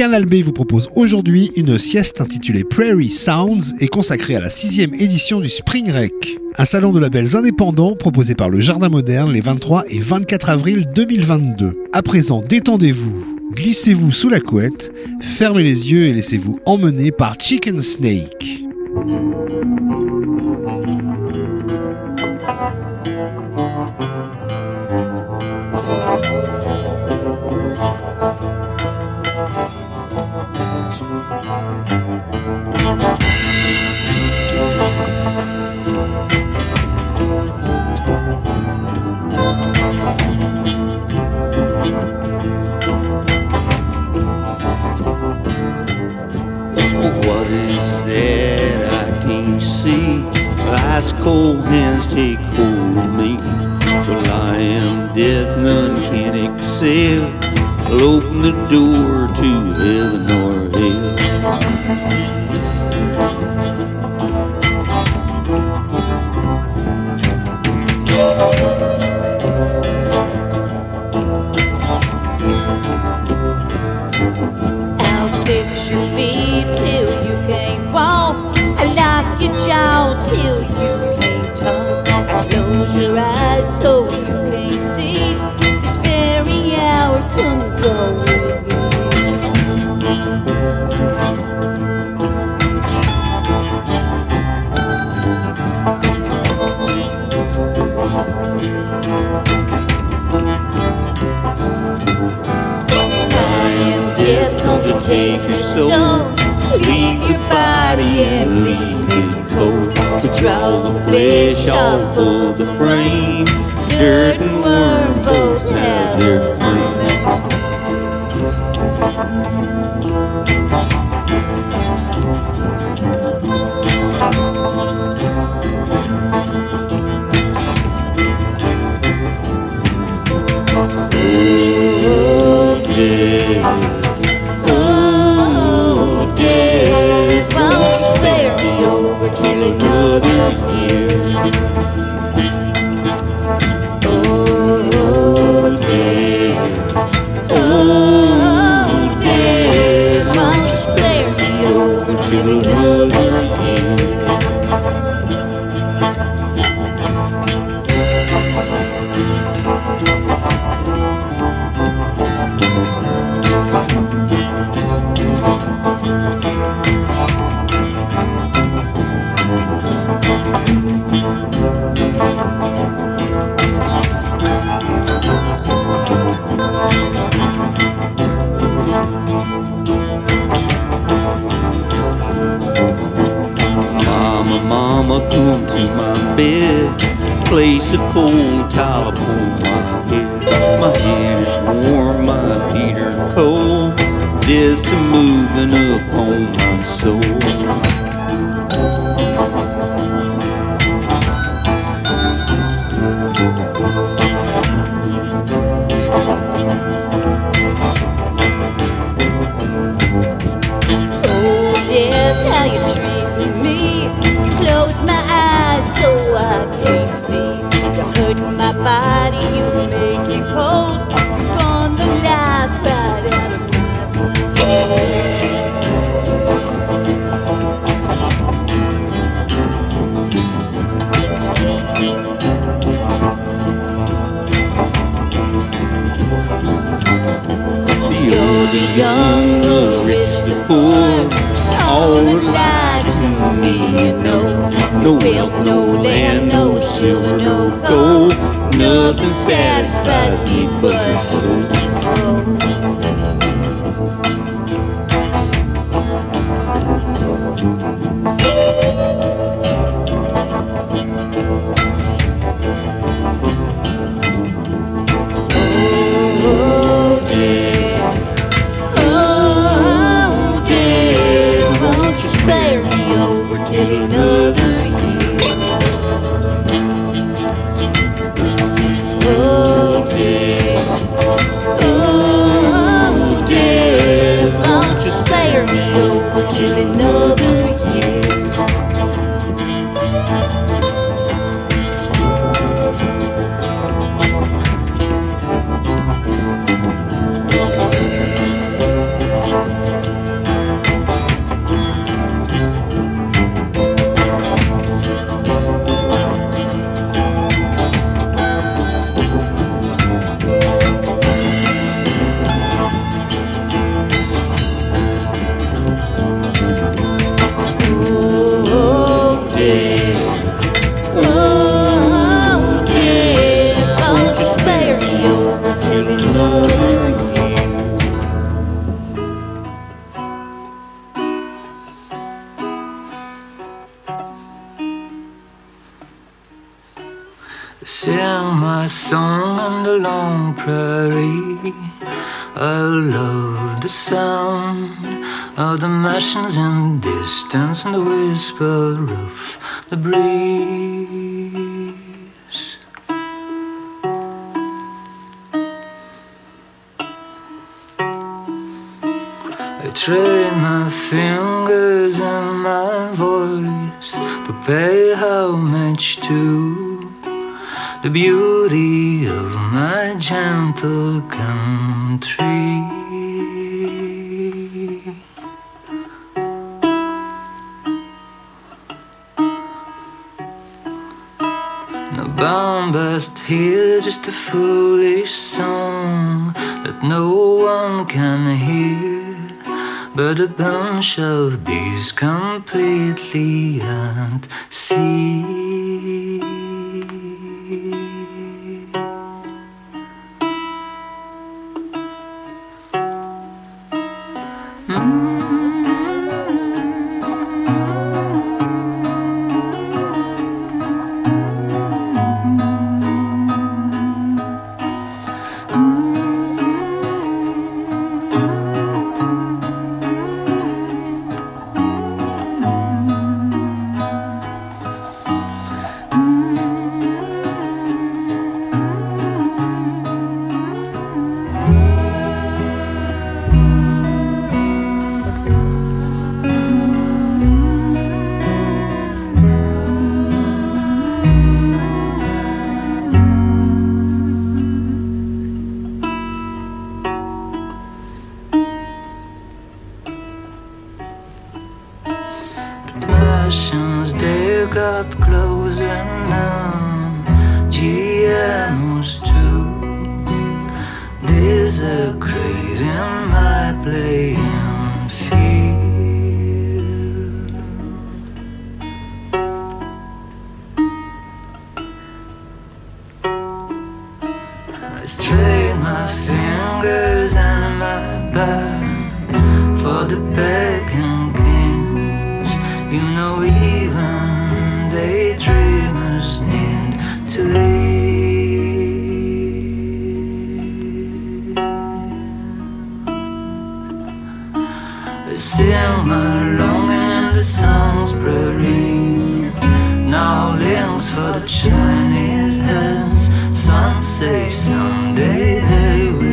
Canal vous propose aujourd'hui une sieste intitulée Prairie Sounds et consacrée à la sixième édition du Spring Rec. Un salon de labels indépendants proposé par le Jardin Moderne les 23 et 24 avril 2022. À présent, détendez-vous, glissez-vous sous la couette, fermez les yeux et laissez-vous emmener par Chicken Snake. soul. Leave your body and leave it cold to draw the flesh off of the frame. Dirt whisper of the breeze. I train my fingers and my voice to pay homage to the beauty of my gentle country. Bombast here, just a foolish song that no one can hear, but a bunch of bees completely at sea. Passions, the Chinese heads. Some say someday they will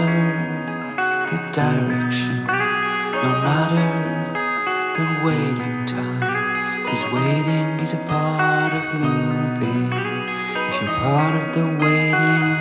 matter the direction, no matter the waiting time. Cause waiting is a part of moving. If you're part of the waiting,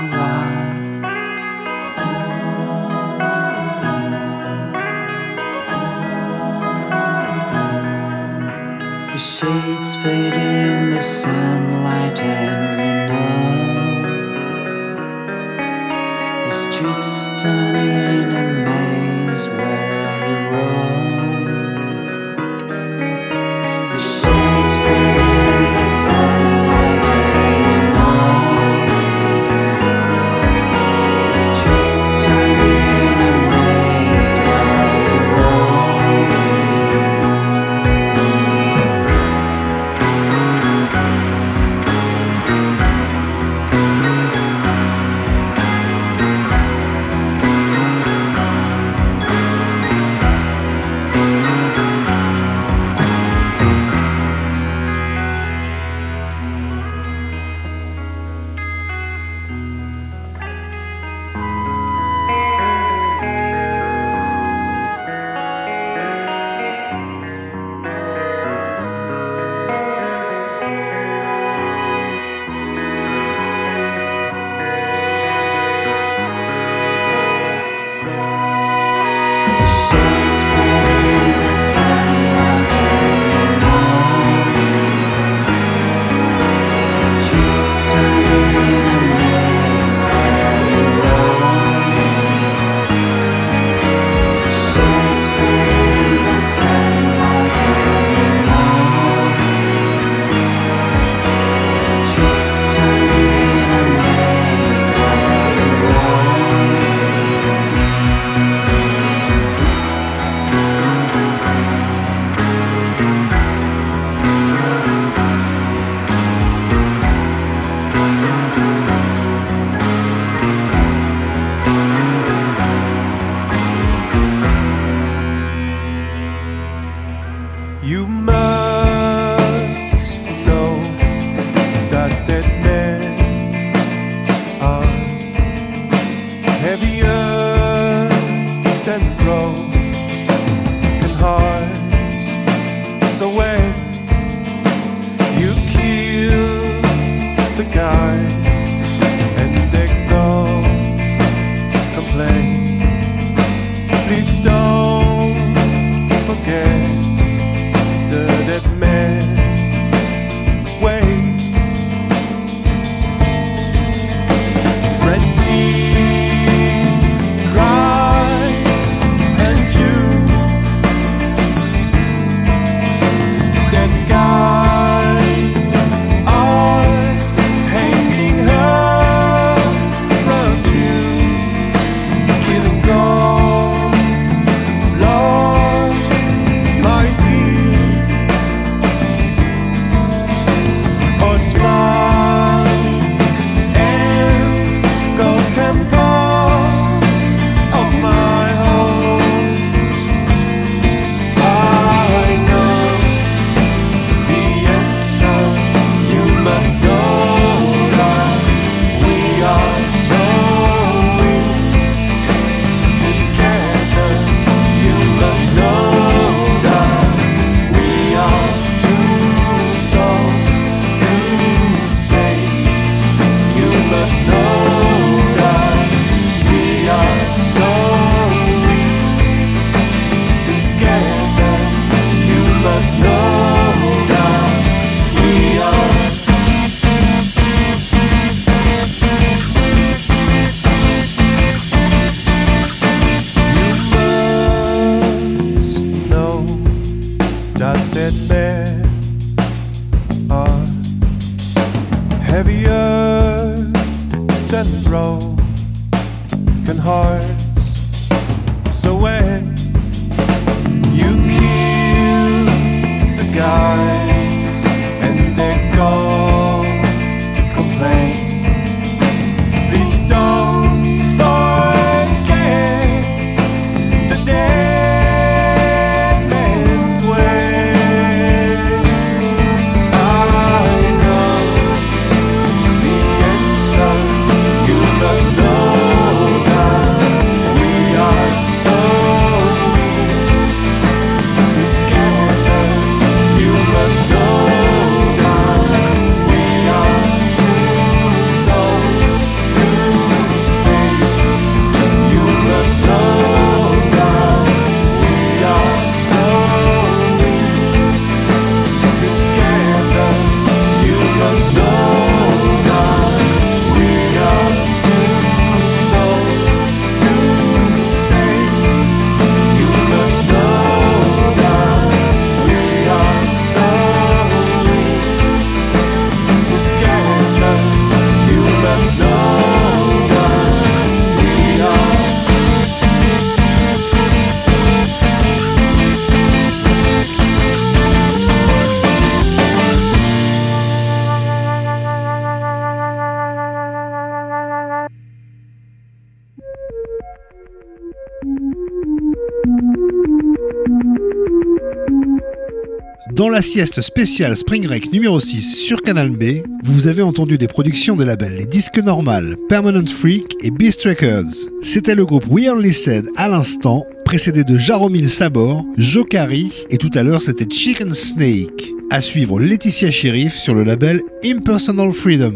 la sieste spéciale Spring Break numéro 6 sur Canal B, vous avez entendu des productions des labels Les Disques Normal, Permanent Freak et Beast Records. C'était le groupe We Only Said à l'instant, précédé de Jaromil Sabor, Jokari et tout à l'heure c'était Chicken Snake. À suivre Laetitia Sheriff sur le label Impersonal Freedom.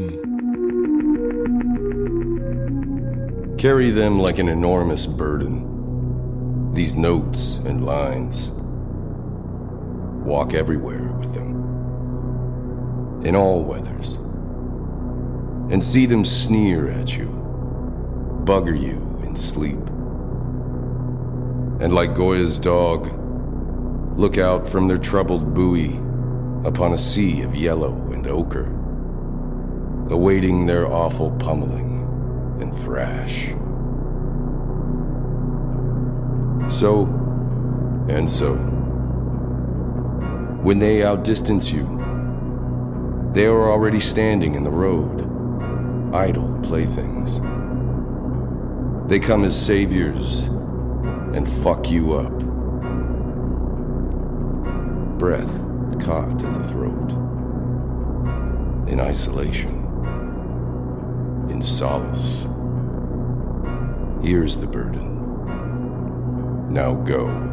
Carry them like an enormous burden. These notes and lines. Walk everywhere with them. In all weathers. And see them sneer at you. Bugger you in sleep. And like Goya's dog, look out from their troubled buoy upon a sea of yellow and ochre, awaiting their awful pummeling and thrash. So, and so, when they outdistance you, they are already standing in the road, idle playthings. They come as saviors and fuck you up. Breath caught at the throat. In isolation. In solace. Here's the burden. Now go.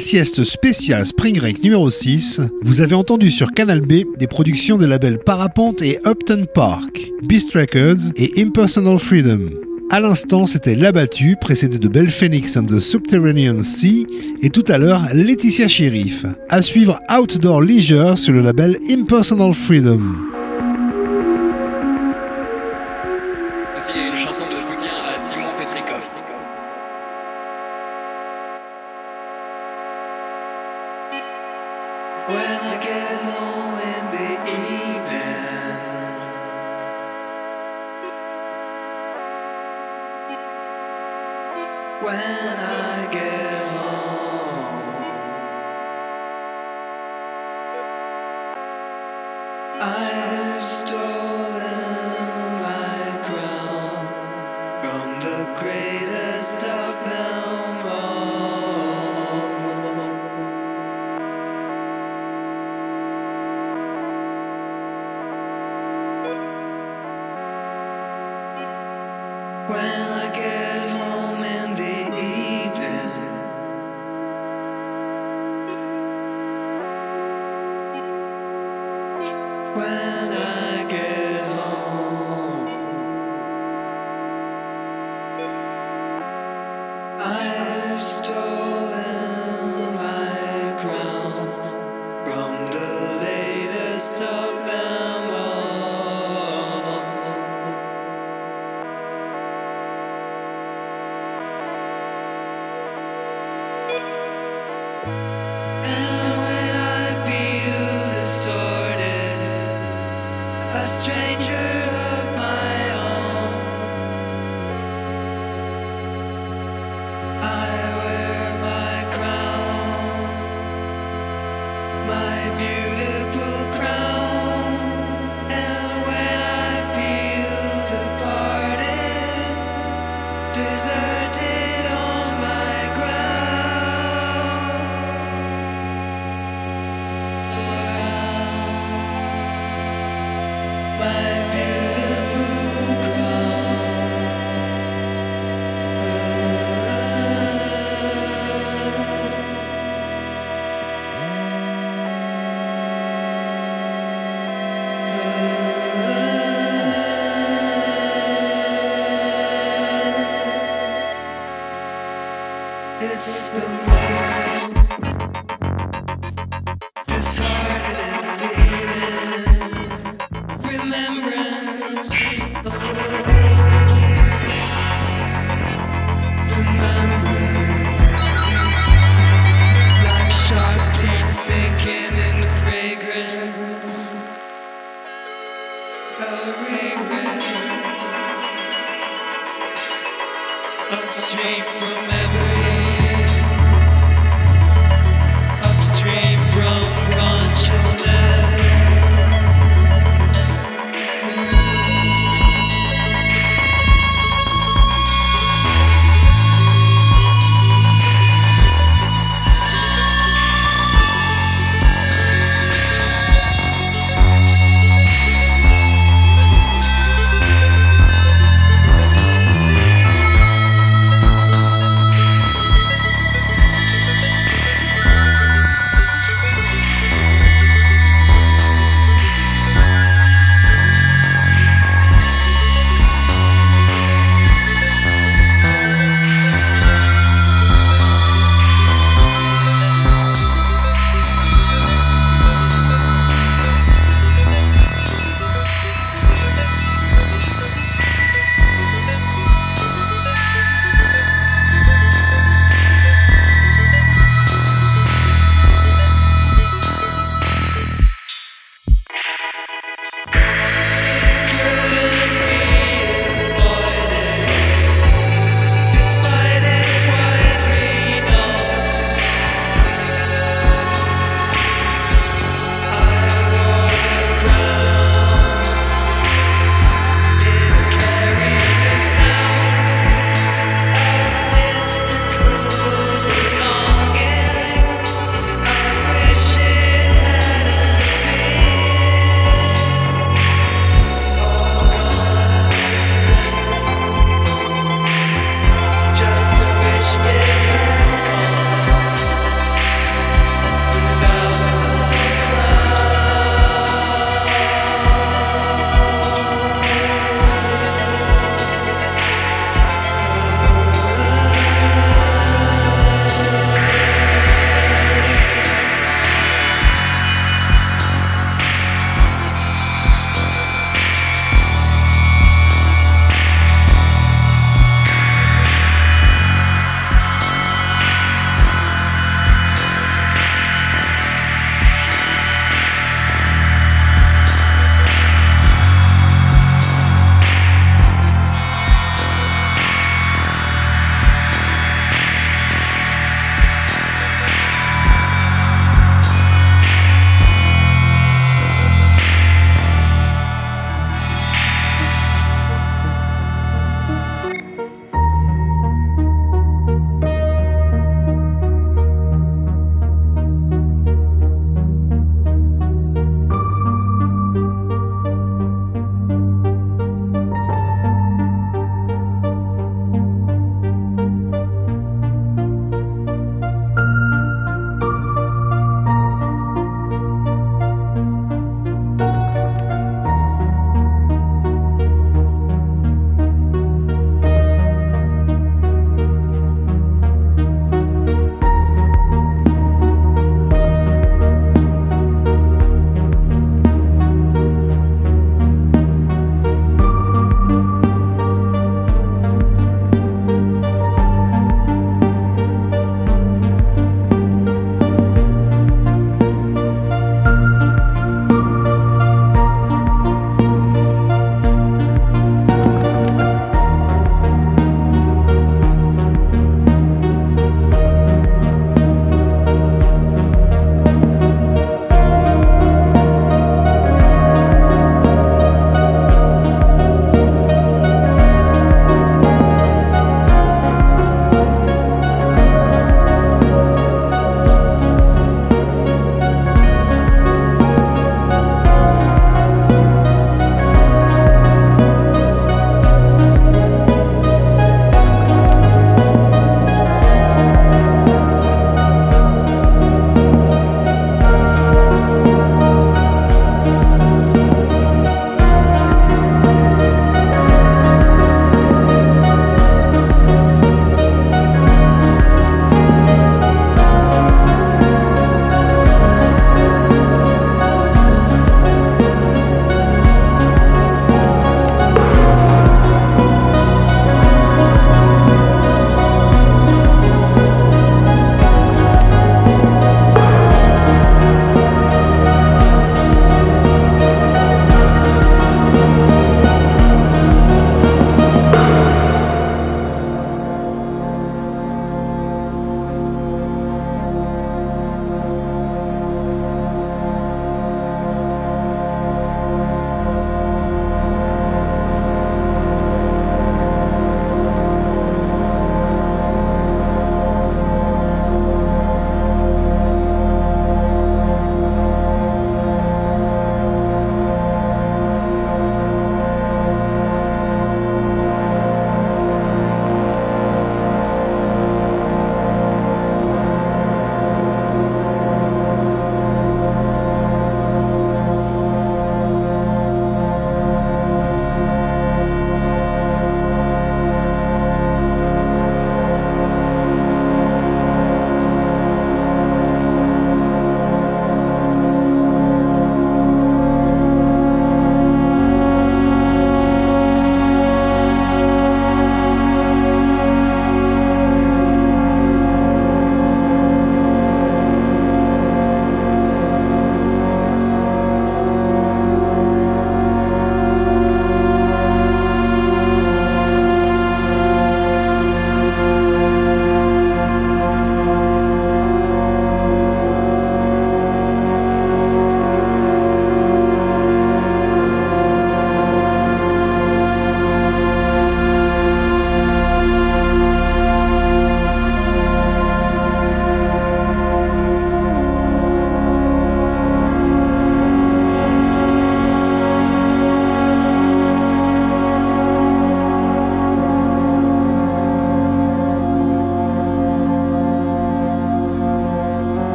sieste spéciale Spring Break numéro 6, vous avez entendu sur Canal B des productions des labels Parapente et Upton Park, Beast Records et Impersonal Freedom. À l'instant, c'était L'Abattu, précédé de Belle Phoenix and the Subterranean Sea, et tout à l'heure, Laetitia Sheriff. À suivre Outdoor Leisure sur le label Impersonal Freedom. when I get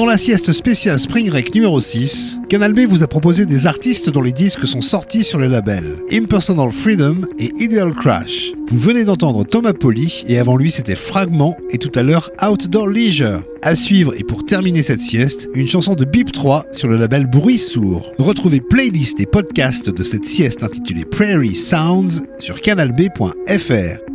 Dans la sieste spéciale Spring Break numéro 6, Canal B vous a proposé des artistes dont les disques sont sortis sur le label Impersonal Freedom et Ideal Crash. Vous venez d'entendre Thomas Polly et avant lui c'était Fragment et tout à l'heure Outdoor Leisure. À suivre et pour terminer cette sieste, une chanson de Bip 3 sur le label Bruit Sourd. Retrouvez playlist et podcast de cette sieste intitulée Prairie Sounds sur canalb.fr.